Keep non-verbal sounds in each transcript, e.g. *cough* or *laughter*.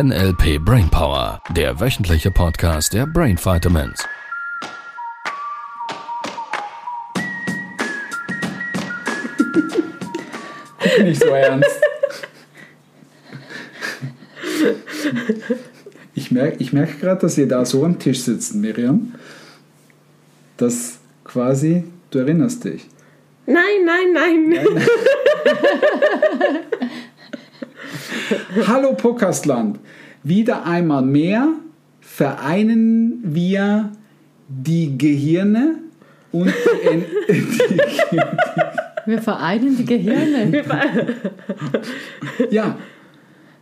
NLP Brainpower, der wöchentliche Podcast der Brain Vitamins. *laughs* Nicht so ernst. Ich merke ich merk gerade, dass ihr da so am Tisch sitzt, Miriam, dass quasi, du erinnerst dich. Nein, nein, nein. *laughs* Hallo Podcastland. Wieder einmal mehr vereinen wir die Gehirne und die, die, Wir vereinen die Gehirne. ja,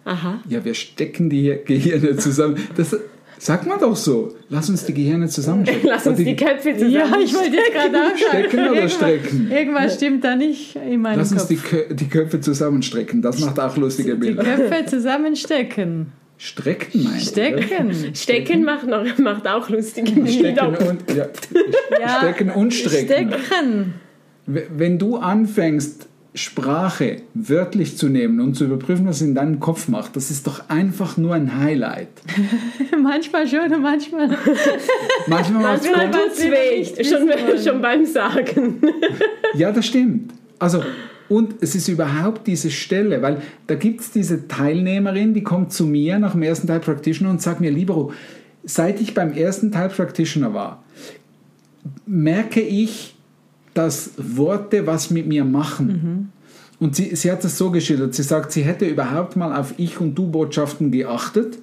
Aha. ja, wir stecken die Gehirne zusammen. Das sagt man doch so. Lass uns die Gehirne zusammenstecken. *laughs* Lass uns Und die Köpfe zusammen. Ja, ich wollte jetzt gerade auch sagen. Stecken oder irgendwas- strecken? Irgendwas stimmt da nicht in meinem Lass uns Kopf. die, Kö die Köpfe zusammenstrecken. Das macht auch lustige die Bilder. Köpfe zusammenstecken. Strecken meinst du? Stecken. Stecken macht, noch, macht auch lustige Stecken Bilder. und, ja, Ja, Stecken und Strecken. Stecken. Wenn du anfängst, Sprache wörtlich zu nehmen und zu überprüfen, was es in deinem Kopf macht, das ist doch einfach nur ein Highlight. *laughs* Manchmal schon und manchmal. *laughs* Manchmal Manchmal tut's weh, schon, schon beim Sagen. *laughs* Ja, das stimmt. Also, und es ist überhaupt diese Stelle, weil da gibt es diese Teilnehmerin, die kommt zu mir nach dem ersten Teil Practitioner und sagt mir, Libero, seit ich beim ersten Teil Practitioner war, merke ich, dass Worte was mit mir machen. Und sie, sie hat es so geschildert, sie sagt, sie hätte überhaupt mal auf Ich- und Du-Botschaften geachtet,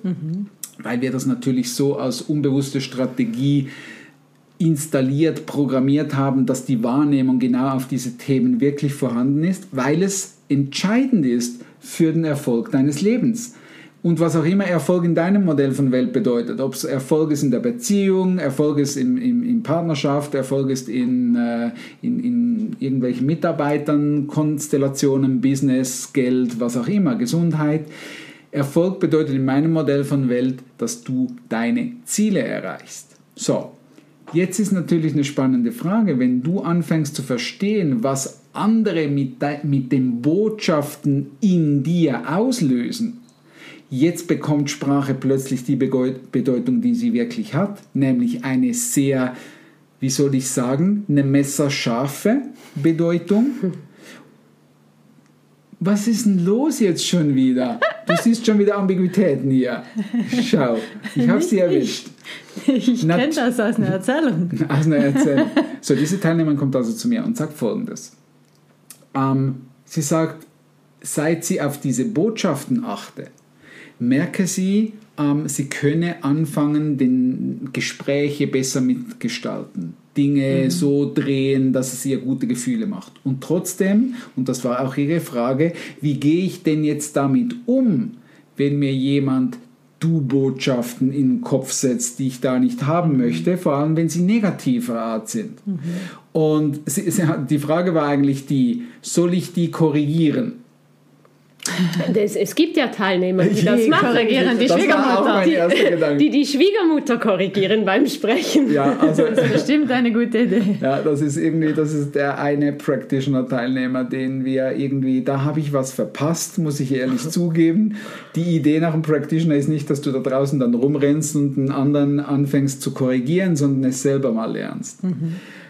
weil wir das natürlich so als unbewusste Strategie installiert, programmiert haben, dass die Wahrnehmung genau auf diese Themen wirklich vorhanden ist, weil es entscheidend ist für den Erfolg deines Lebens. Und was auch immer Erfolg in deinem Modell von Welt bedeutet, ob es Erfolg ist in der Beziehung, Erfolg ist in, in, in Partnerschaft, Erfolg ist in, äh, in, in irgendwelchen Mitarbeitern, Konstellationen, Business, Geld, was auch immer, Gesundheit. Erfolg bedeutet in meinem Modell von Welt, dass du deine Ziele erreichst. So, Jetzt ist natürlich eine spannende Frage, wenn du anfängst zu verstehen, was andere mit, de- mit den Botschaften in dir auslösen. Jetzt bekommt Sprache plötzlich die Bedeutung, die sie wirklich hat, nämlich eine sehr, wie soll ich sagen, eine messerscharfe Bedeutung. Was ist denn los jetzt schon wieder? Du siehst schon wieder Ambiguitäten hier. Schau, ich habe sie erwischt. Ich Nat- kenne das aus einer Erzählung. Also, na, erzähl. So, diese Teilnehmerin kommt also zu mir und sagt folgendes. Ähm, sie sagt, seit sie auf diese Botschaften achte, merke sie, ähm, sie könne anfangen, den Gespräche besser mitgestalten. Dinge so drehen, dass es ihr gute Gefühle macht. Und trotzdem, und das war auch ihre Frage, wie gehe ich denn jetzt damit um, wenn mir jemand Du-Botschaften in den Kopf setzt, die ich da nicht haben möchte, vor allem wenn sie negativer Art sind. Und sie, sie, die Frage war eigentlich die, soll ich die korrigieren? *laughs* Das, es gibt ja Teilnehmer, die das Die machen. korrigieren die Das war auch mein Schwiegermutter. erster Gedanke. Die die Schwiegermutter korrigieren beim Sprechen. Ja, also Bestimmt eine gute Idee. ja, das ist irgendwie, das ist der eine Practitioner-Teilnehmer, den wir irgendwie, da habe ich was verpasst, muss ich ehrlich *laughs* zugeben. Die Idee nach einem Practitioner ist nicht, dass du da draußen dann rumrennst und einen anderen anfängst zu korrigieren, sondern es selber mal lernst.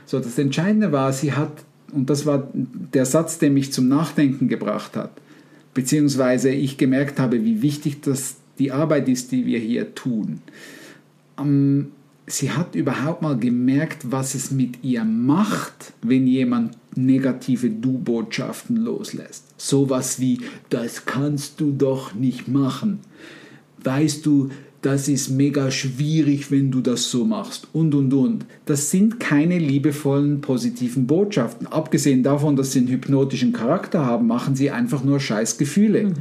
So, das Entscheidende war, sie hat, und das war der Satz, der mich zum Nachdenken gebracht hat, beziehungsweise ich gemerkt habe, wie wichtig das die Arbeit ist, die wir hier tun. Ähm, sie hat überhaupt mal gemerkt, was es mit ihr macht, wenn jemand negative Du-Botschaften loslässt. Sowas wie, das kannst du doch nicht machen. Weißt du, das ist mega schwierig, wenn du das so machst und und und. Das sind keine liebevollen, positiven Botschaften. Abgesehen davon, dass sie einen hypnotischen Charakter haben, machen sie einfach nur scheiß Gefühle.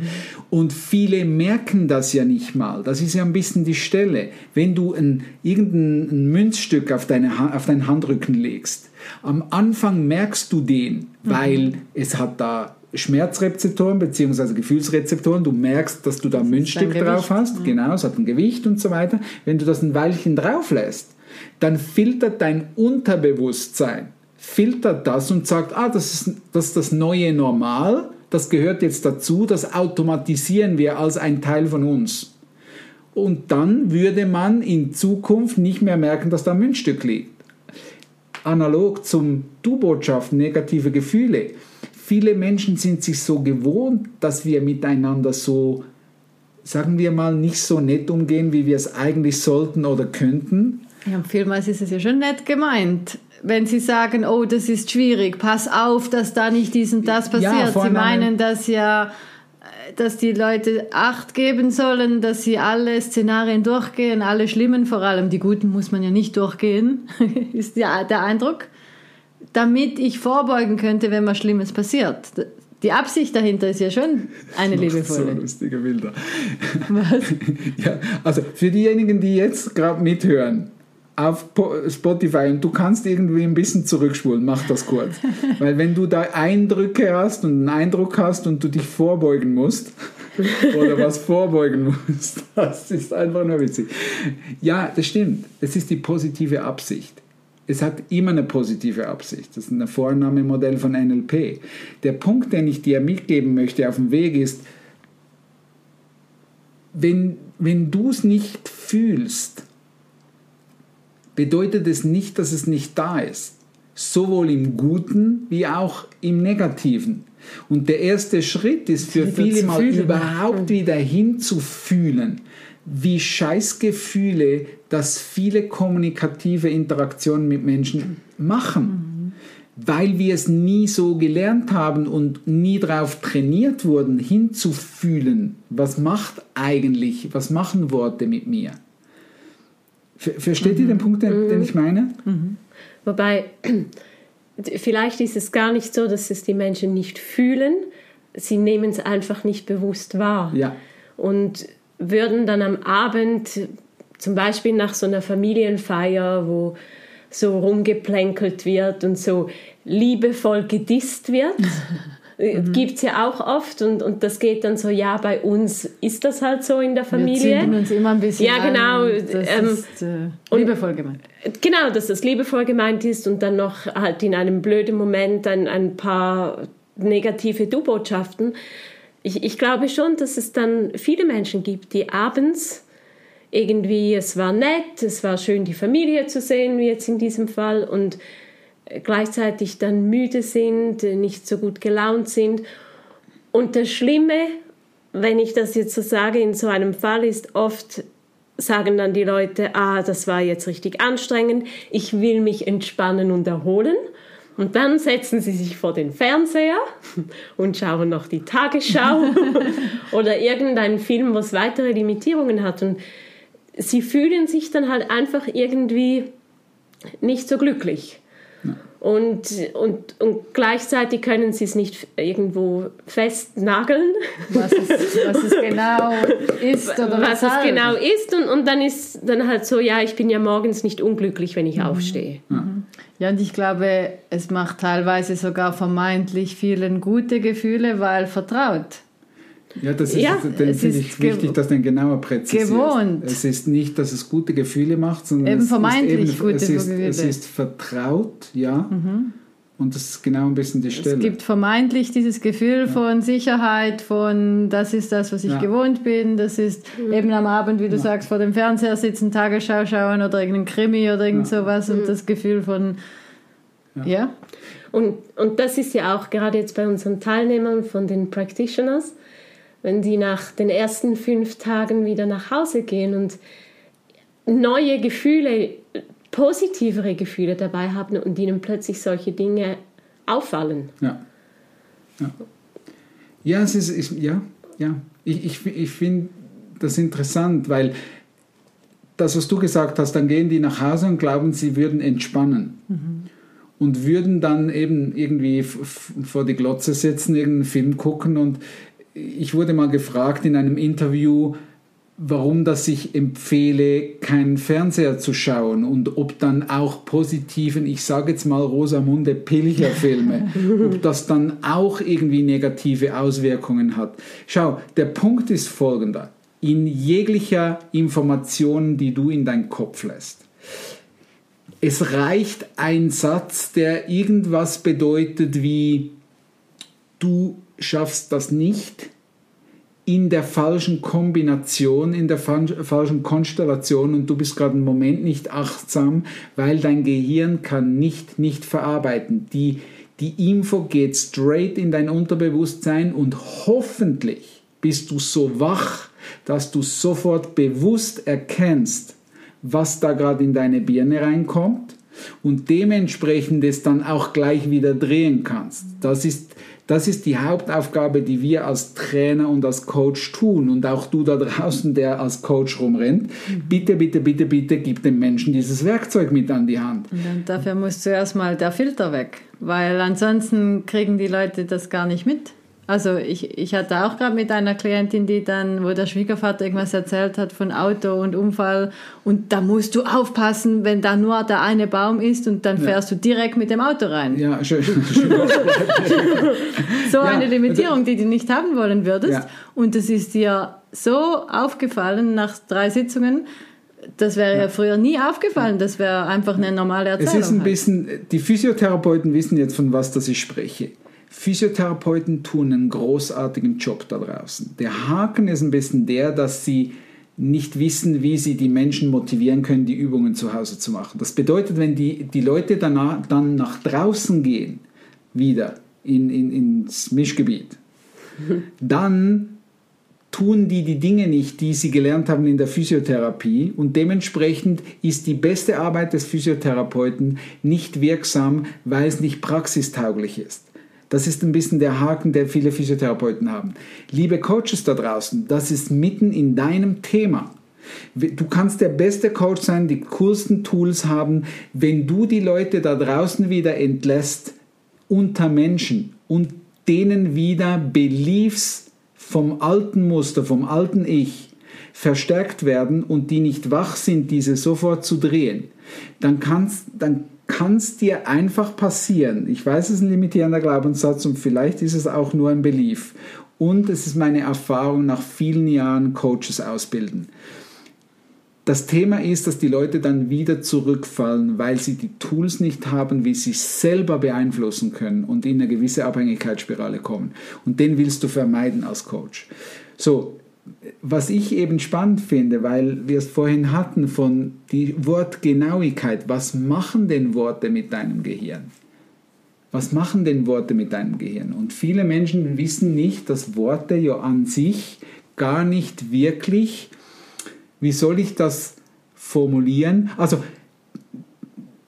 Und viele merken das ja nicht mal. Das ist ja ein bisschen die Stelle. Wenn du ein, irgendein ein Münzstück auf, deine, auf deinen Handrücken legst, am Anfang merkst du den, weil es hat da Schmerzrezeptoren bzw. Gefühlsrezeptoren. Du merkst, dass du da ein Münzstück drauf hast. Genau, es hat ein Gewicht und so weiter. Wenn du das ein Weilchen drauf lässt, dann filtert dein Unterbewusstsein, filtert das und sagt, ah, das ist, das ist das neue Normal, das gehört jetzt dazu, das automatisieren wir als ein Teil von uns. Und dann würde man in Zukunft nicht mehr merken, dass da ein Münzstück liegt. Analog zum Du-Botschaften, negative Gefühle. Viele Menschen sind sich so gewohnt, dass wir miteinander so, sagen wir mal, nicht so nett umgehen, wie wir es eigentlich sollten oder könnten. Ja, vielmals ist es ja schon nett gemeint. Wenn Sie sagen, oh, das ist schwierig, pass auf, dass da nicht dies und das passiert. Sie voreinander- meinen das ja, dass die Leute Acht geben sollen, dass sie alle Szenarien durchgehen, alle schlimmen vor allem. Die guten muss man ja nicht durchgehen, *laughs* ist ja der Eindruck. Damit ich vorbeugen könnte, wenn was Schlimmes passiert. Die Absicht dahinter ist ja schon eine *laughs* So liebevolle. lustige Bilder. Was? *laughs* Ja, also für diejenigen, die jetzt gerade mithören, auf Po- Spotify und du kannst irgendwie ein bisschen zurückspulen, mach das kurz. *laughs* Weil wenn du da Eindrücke hast und einen Eindruck hast und du dich vorbeugen musst oder was vorbeugen musst, das ist einfach nur witzig. Ja, das stimmt. Es ist die positive Absicht. Es hat immer eine positive Absicht. Das ist ein Vornahmemodell von NLP. Der Punkt, den ich dir mitgeben möchte auf dem Weg ist, wenn, wenn du es nicht fühlst, bedeutet es nicht, dass es nicht da ist. Sowohl im Guten wie auch im Negativen. Und der erste Schritt ist für viele mal überhaupt wieder hinzufühlen, wie Scheißgefühle das viele kommunikative Interaktionen mit Menschen machen. Weil wir es nie so gelernt haben und nie darauf trainiert wurden, hinzufühlen, was macht eigentlich, was machen Worte mit mir. Ver- Versteht ihr den Punkt, den, den ich meine? Wobei, *clears throat* vielleicht ist es gar nicht so, dass es die Menschen nicht fühlen, sie nehmen es einfach nicht bewusst wahr. Ja. Und würden dann am Abend, zum Beispiel nach so einer Familienfeier, wo so rumgeplänkelt wird und so liebevoll gedisst wird, *laughs* gibt es ja auch oft und, und das geht dann so, ja, bei uns ist das halt so in der Wir Familie. zünden uns immer ein bisschen Ja, an. genau, Das ähm, ist äh, liebevoll gemeint. Genau, dass das liebevoll gemeint ist und dann noch halt in einem blöden Moment ein, ein paar negative Du-Botschaften. Ich, ich glaube schon, dass es dann viele Menschen gibt, die abends irgendwie, es war nett, es war schön, die Familie zu sehen, wie jetzt in diesem Fall, und gleichzeitig dann müde sind, nicht so gut gelaunt sind. Und das Schlimme, wenn ich das jetzt so sage, in so einem Fall ist oft, sagen dann die Leute, ah, das war jetzt richtig anstrengend, ich will mich entspannen und erholen. Und dann setzen sie sich vor den Fernseher und schauen noch die Tagesschau *laughs* oder irgendeinen Film, was weitere Limitierungen hat. Und sie fühlen sich dann halt einfach irgendwie nicht so glücklich. Und, und, und gleichzeitig können sie es nicht irgendwo festnageln, Was es, was es genau ist oder was es weshalb. genau ist. Und, und dann ist dann halt so, ja, ich bin ja morgens nicht unglücklich, wenn ich Mhm. aufstehe. Ja, und ich glaube, es macht teilweise sogar vermeintlich vielen gute Gefühle, weil vertraut. Ja, das ist, Ja, den es finde ist ich wichtig, dass du den genauer präzisierst. gewohnt. Es ist nicht, dass es gute Gefühle macht, sondern Eben es vermeintlich ist gute es ist, Gefühle. Mhm. es ist vertraut, ja. Und das ist genau ein bisschen die Stelle. Es gibt vermeintlich dieses Gefühl von Sicherheit, von das ist das, was ich Ja. gewohnt bin, das ist eben am Abend, wie du sagst, vor dem Fernseher sitzen, Tagesschau schauen oder irgendein Krimi oder irgend sowas und das Gefühl von, ja, Und, und das ist ja auch gerade jetzt bei unseren Teilnehmern von den Practitioners, wenn die nach den ersten fünf Tagen wieder nach Hause gehen und neue Gefühle, positivere Gefühle dabei haben und ihnen plötzlich solche Dinge auffallen. Ja. Ja, ja es ist, ist ja, ja. Ich, ich, ich finde das interessant, weil das, was du gesagt hast, dann gehen die nach Hause und glauben, sie würden entspannen. Und würden dann eben irgendwie vor die Glotze sitzen, irgendeinen Film gucken. Und ich wurde mal gefragt in einem Interview, warum das ich empfehle, keinen Fernseher zu schauen und ob dann auch positiven, ich sage jetzt mal Rosamunde Pilcher-Filme, *laughs* ob das dann auch irgendwie negative Auswirkungen hat. Schau, der Punkt ist folgender. In jeglicher Information, die du in deinen Kopf lässt, es reicht ein Satz, der irgendwas bedeutet wie du schaffst das nicht, in der falschen Kombination, in der falschen Konstellation und du bist gerade einen Moment nicht achtsam, weil dein Gehirn kann nicht, nicht verarbeiten. Die, die Info geht straight in dein Unterbewusstsein und hoffentlich bist du so wach, dass du sofort bewusst erkennst, was da gerade in deine Birne reinkommt und dementsprechend es dann auch gleich wieder drehen kannst. Das ist das ist die Hauptaufgabe, die wir als Trainer und als Coach tun. Und auch du da draußen, der als Coach rumrennt, bitte, bitte, bitte, bitte gib dem Menschen dieses Werkzeug mit an die Hand. Und dafür muss zuerst mal der Filter weg, weil ansonsten kriegen die Leute das gar nicht mit. Also ich, ich hatte auch gerade mit einer Klientin, die dann, wo der Schwiegervater irgendwas erzählt hat von Auto und Unfall und da musst du aufpassen, wenn da nur der eine Baum ist und dann fährst ja. du direkt mit dem Auto rein. Ja, schön. *laughs* *laughs* so ja, eine Limitierung, die du nicht haben wollen würdest. Ja. Und das ist dir so aufgefallen nach drei Sitzungen, das wäre ja. ja. früher nie aufgefallen. Das wäre einfach eine normale Erzählung. Es ist ein halt. bisschen, die Physiotherapeuten wissen jetzt, von was das ich spreche. Physiotherapeuten tun einen großartigen Job da draußen. Der Haken ist ein bisschen der, dass sie nicht wissen, wie sie die Menschen motivieren können, die Übungen zu Hause zu machen. Das bedeutet, wenn die, die Leute danach, dann nach draußen gehen, wieder in, in, ins Mischgebiet, *laughs* dann tun die die Dinge nicht, die sie gelernt haben in der Physiotherapie und dementsprechend ist die beste Arbeit des Physiotherapeuten nicht wirksam, weil es nicht praxistauglich ist. Das ist ein bisschen der Haken, der viele Physiotherapeuten haben. Liebe Coaches da draußen, das ist mitten in deinem Thema. Du kannst der beste Coach sein, die coolsten Tools haben, wenn du die Leute da draußen wieder entlässt unter Menschen und denen wieder Beliefs vom alten Muster, vom alten Ich verstärkt werden und die nicht wach sind, diese sofort zu drehen, dann, kannst, dann kann es dir einfach passieren. Ich weiß, es ist ein limitierender Glaubenssatz und vielleicht ist es auch nur ein Belief. Und es ist meine Erfahrung nach vielen Jahren Coaches ausbilden. Das Thema ist, dass die Leute dann wieder zurückfallen, weil sie die Tools nicht haben, wie sie selber beeinflussen können und in eine gewisse Abhängigkeitsspirale kommen. Und den willst du vermeiden als Coach. So, was ich eben spannend finde, weil wir es vorhin hatten von die Wortgenauigkeit. Was machen denn Worte mit deinem Gehirn? Was machen denn Worte mit deinem Gehirn? Und viele Menschen wissen nicht, dass Worte ja an sich gar nicht wirklich, wie soll ich das formulieren? Also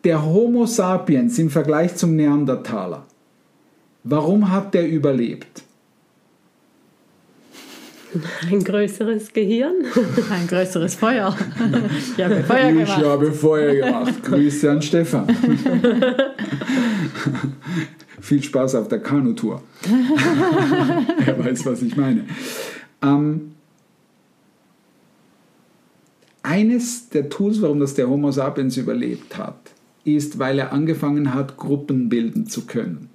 der Homo sapiens im Vergleich zum Neandertaler, warum hat der überlebt? Ein größeres Gehirn. *laughs* Ein größeres Feuer. *laughs* Ich habe Feuer gemacht. Ich habe Feuer gemacht. Grüße an Stefan. *laughs* Viel Spaß auf der Kanutour. er weiß, was ich meine. Ähm, eines der Tools, warum das der Homo sapiens überlebt hat, ist, weil er angefangen hat, Gruppen bilden zu können.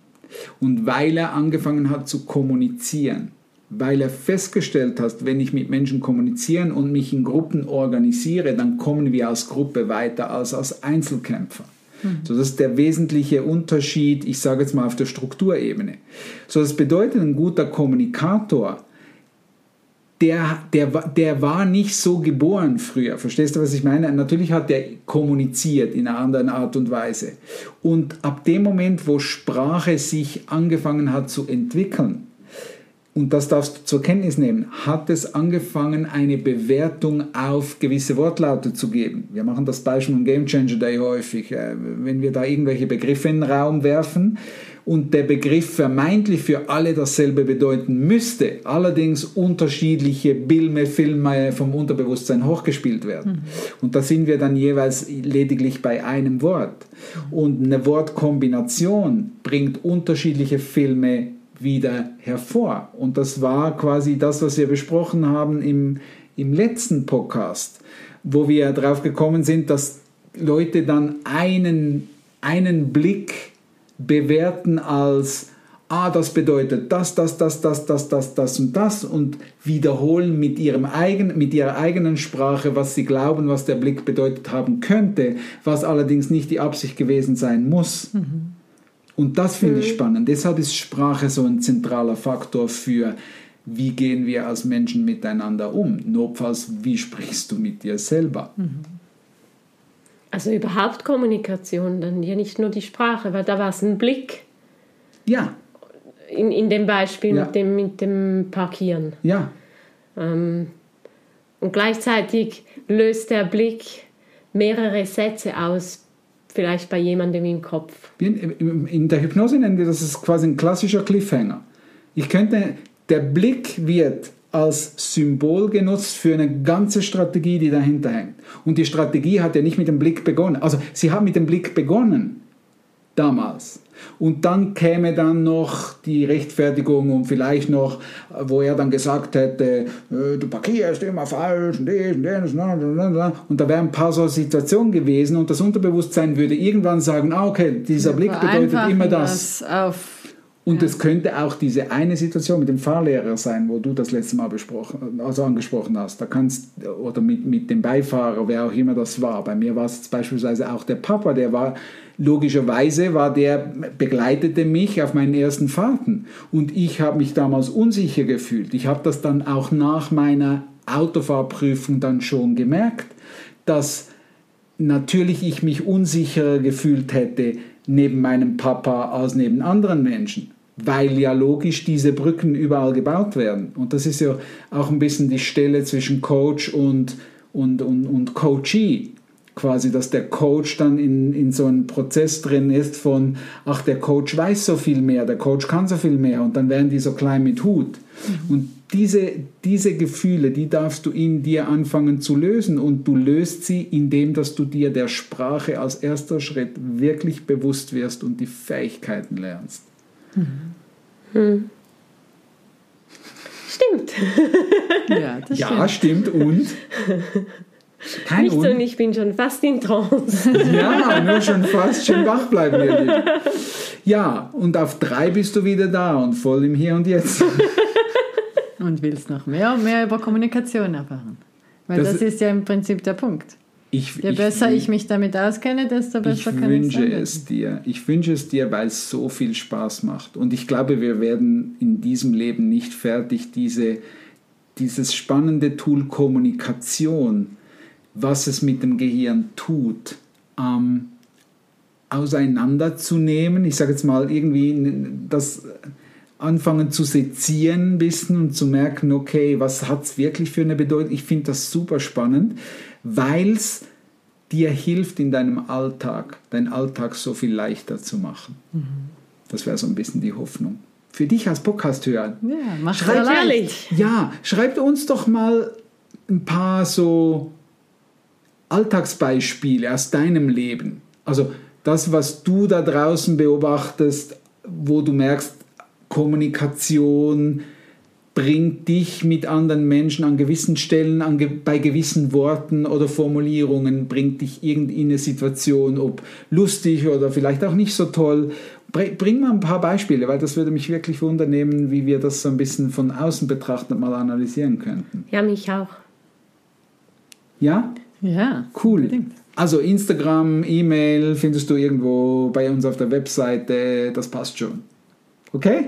Und weil er angefangen hat zu kommunizieren weil er festgestellt hat, wenn ich mit Menschen kommunizieren und mich in Gruppen organisiere, dann kommen wir als Gruppe weiter als als Einzelkämpfer. Mhm. So, das ist der wesentliche Unterschied, ich sage jetzt mal auf der Strukturebene. So, das bedeutet, ein guter Kommunikator, der, der, der war nicht so geboren früher. Verstehst du, was ich meine? Natürlich hat er kommuniziert in einer anderen Art und Weise. Und ab dem Moment, wo Sprache sich angefangen hat zu entwickeln, und das darfst du zur Kenntnis nehmen, hat es angefangen, eine Bewertung auf gewisse Wortlaute zu geben. Wir machen das Beispiel im Game Changer Day häufig. Äh, wenn wir da irgendwelche Begriffe in den Raum werfen und der Begriff vermeintlich für alle dasselbe bedeuten müsste, allerdings unterschiedliche Bilme, Filme vom Unterbewusstsein hochgespielt werden. Mhm. Und da sind wir dann jeweils lediglich bei einem Wort. Und eine Wortkombination bringt unterschiedliche Filme wieder hervor. Und das war quasi das, was wir besprochen haben im, im letzten Podcast, wo wir darauf gekommen sind, dass Leute dann einen, einen Blick bewerten als, ah, das bedeutet das, das, das, das, das, das, das und das und wiederholen mit, ihrem eigen, mit ihrer eigenen Sprache, was sie glauben, was der Blick bedeutet haben könnte, was allerdings nicht die Absicht gewesen sein muss. Mhm. Und das finde ich mhm. spannend. Deshalb ist Sprache so ein zentraler Faktor für, wie gehen wir als Menschen miteinander um? Notfalls, wie sprichst du mit dir selber? Also überhaupt Kommunikation, dann ja nicht nur die Sprache, weil da war es ein Blick Ja, in, in dem Beispiel Ja. mit, dem, mit dem Parkieren. ja, Ähm, und gleichzeitig löst der Blick mehrere Sätze aus, vielleicht bei jemandem im Kopf. Wie in, der Hypnose nennen wir das quasi ein klassischer Cliffhanger. Ich könnte, der Blick wird als Symbol genutzt für eine ganze Strategie, die dahinter hängt. Und die Strategie hat ja nicht mit dem Blick begonnen. Also sie hat mit dem Blick begonnen damals. Und dann käme dann noch die Rechtfertigung und vielleicht noch, wo er dann gesagt hätte, äh, du parkierst immer falsch und dies und na. und da wären ein paar so Situationen gewesen und das Unterbewusstsein würde irgendwann sagen, ah okay, dieser Blick bedeutet immer das. auf Und es könnte auch diese eine Situation mit dem Fahrlehrer sein, wo du das letzte Mal besprochen, also angesprochen hast. Da kannst oder mit, mit dem Beifahrer, wer auch immer das war. Bei mir war es beispielsweise auch der Papa, der war logischerweise war der begleitete mich auf meinen ersten Fahrten und ich habe mich damals unsicher gefühlt. Ich habe das dann auch nach meiner Autofahrprüfung dann schon gemerkt, dass natürlich ich mich unsicherer gefühlt hätte neben meinem Papa als neben anderen Menschen, weil ja logisch diese Brücken überall gebaut werden. Und das ist ja auch ein bisschen die Stelle zwischen Coach und, und, und, und Coachee. Quasi, dass der Coach dann in, in so einem Prozess drin ist von, ach, der Coach weiß so viel mehr, der Coach kann so viel mehr und dann werden die so klein mit Hut. Und diese, diese Gefühle, die darfst du in dir anfangen zu lösen und du löst sie, indem dass du dir der Sprache als erster Schritt wirklich bewusst wirst und die Fähigkeiten lernst. Stimmt. Ja, das Ja, stimmt. Und? Kein Nicht Und. und ich bin schon fast in Trance. Ja, nur schon fast schön wach bleiben, ihr Lieben. Ja, und auf drei bist du wieder da und voll im Hier und Jetzt. Und willst noch mehr und mehr über Kommunikation erfahren. Weil Das- das, ist ja im Prinzip der Punkt. Ich, Je besser wün- ich mich damit auskenne, desto besser kann ich wünsche es dir. Ich wünsche es dir, weil es so viel Spaß macht. Und ich glaube, wir werden in diesem Leben nicht fertig, diese, dieses spannende Tool Kommunikation, was es mit dem Gehirn tut, ähm, auseinanderzunehmen. Ich sage jetzt mal irgendwie das anfangen zu sezieren ein bisschen und zu merken, okay, was hat es wirklich für eine Bedeutung? Ich finde das super spannend, weil es dir hilft in deinem Alltag, deinen Alltag so viel leichter zu machen. Das wäre so ein bisschen die Hoffnung. Für dich als Podcast-Hörer. Ja, macht Schreib- ja leicht. Ehrlich. Ja, schreibt uns doch mal ein paar so Alltagsbeispiele aus deinem Leben. Also das, was du da draußen beobachtest, wo du merkst, Kommunikation bringt dich mit anderen Menschen an gewissen Stellen, an, ge- bei gewissen Worten oder Formulierungen, bringt dich irgendwie in eine Situation, ob lustig oder vielleicht auch nicht so toll. Bring, bring mal ein paar Beispiele, weil das würde mich wirklich wundernehmen, wie wir das so ein bisschen von außen betrachtet mal analysieren könnten. Ja, mich auch. Ja? Ja, Cool. unbedingt. Also Instagram, E-Mail findest du irgendwo bei uns auf der Webseite, das passt schon. Okay?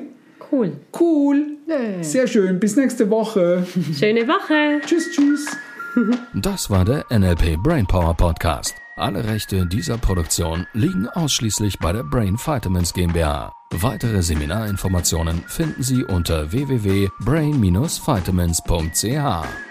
Cool. Cool. Yeah. Sehr schön. Bis nächste Woche. *laughs* Schöne Woche. tschüss, tschüss. *laughs* Das war der NLP Brainpower Podcast. Alle Rechte dieser Produktion liegen ausschließlich bei der Brain Vitamins GmbH. Weitere Seminarinformationen finden Sie unter www.brain-vitamins.ch.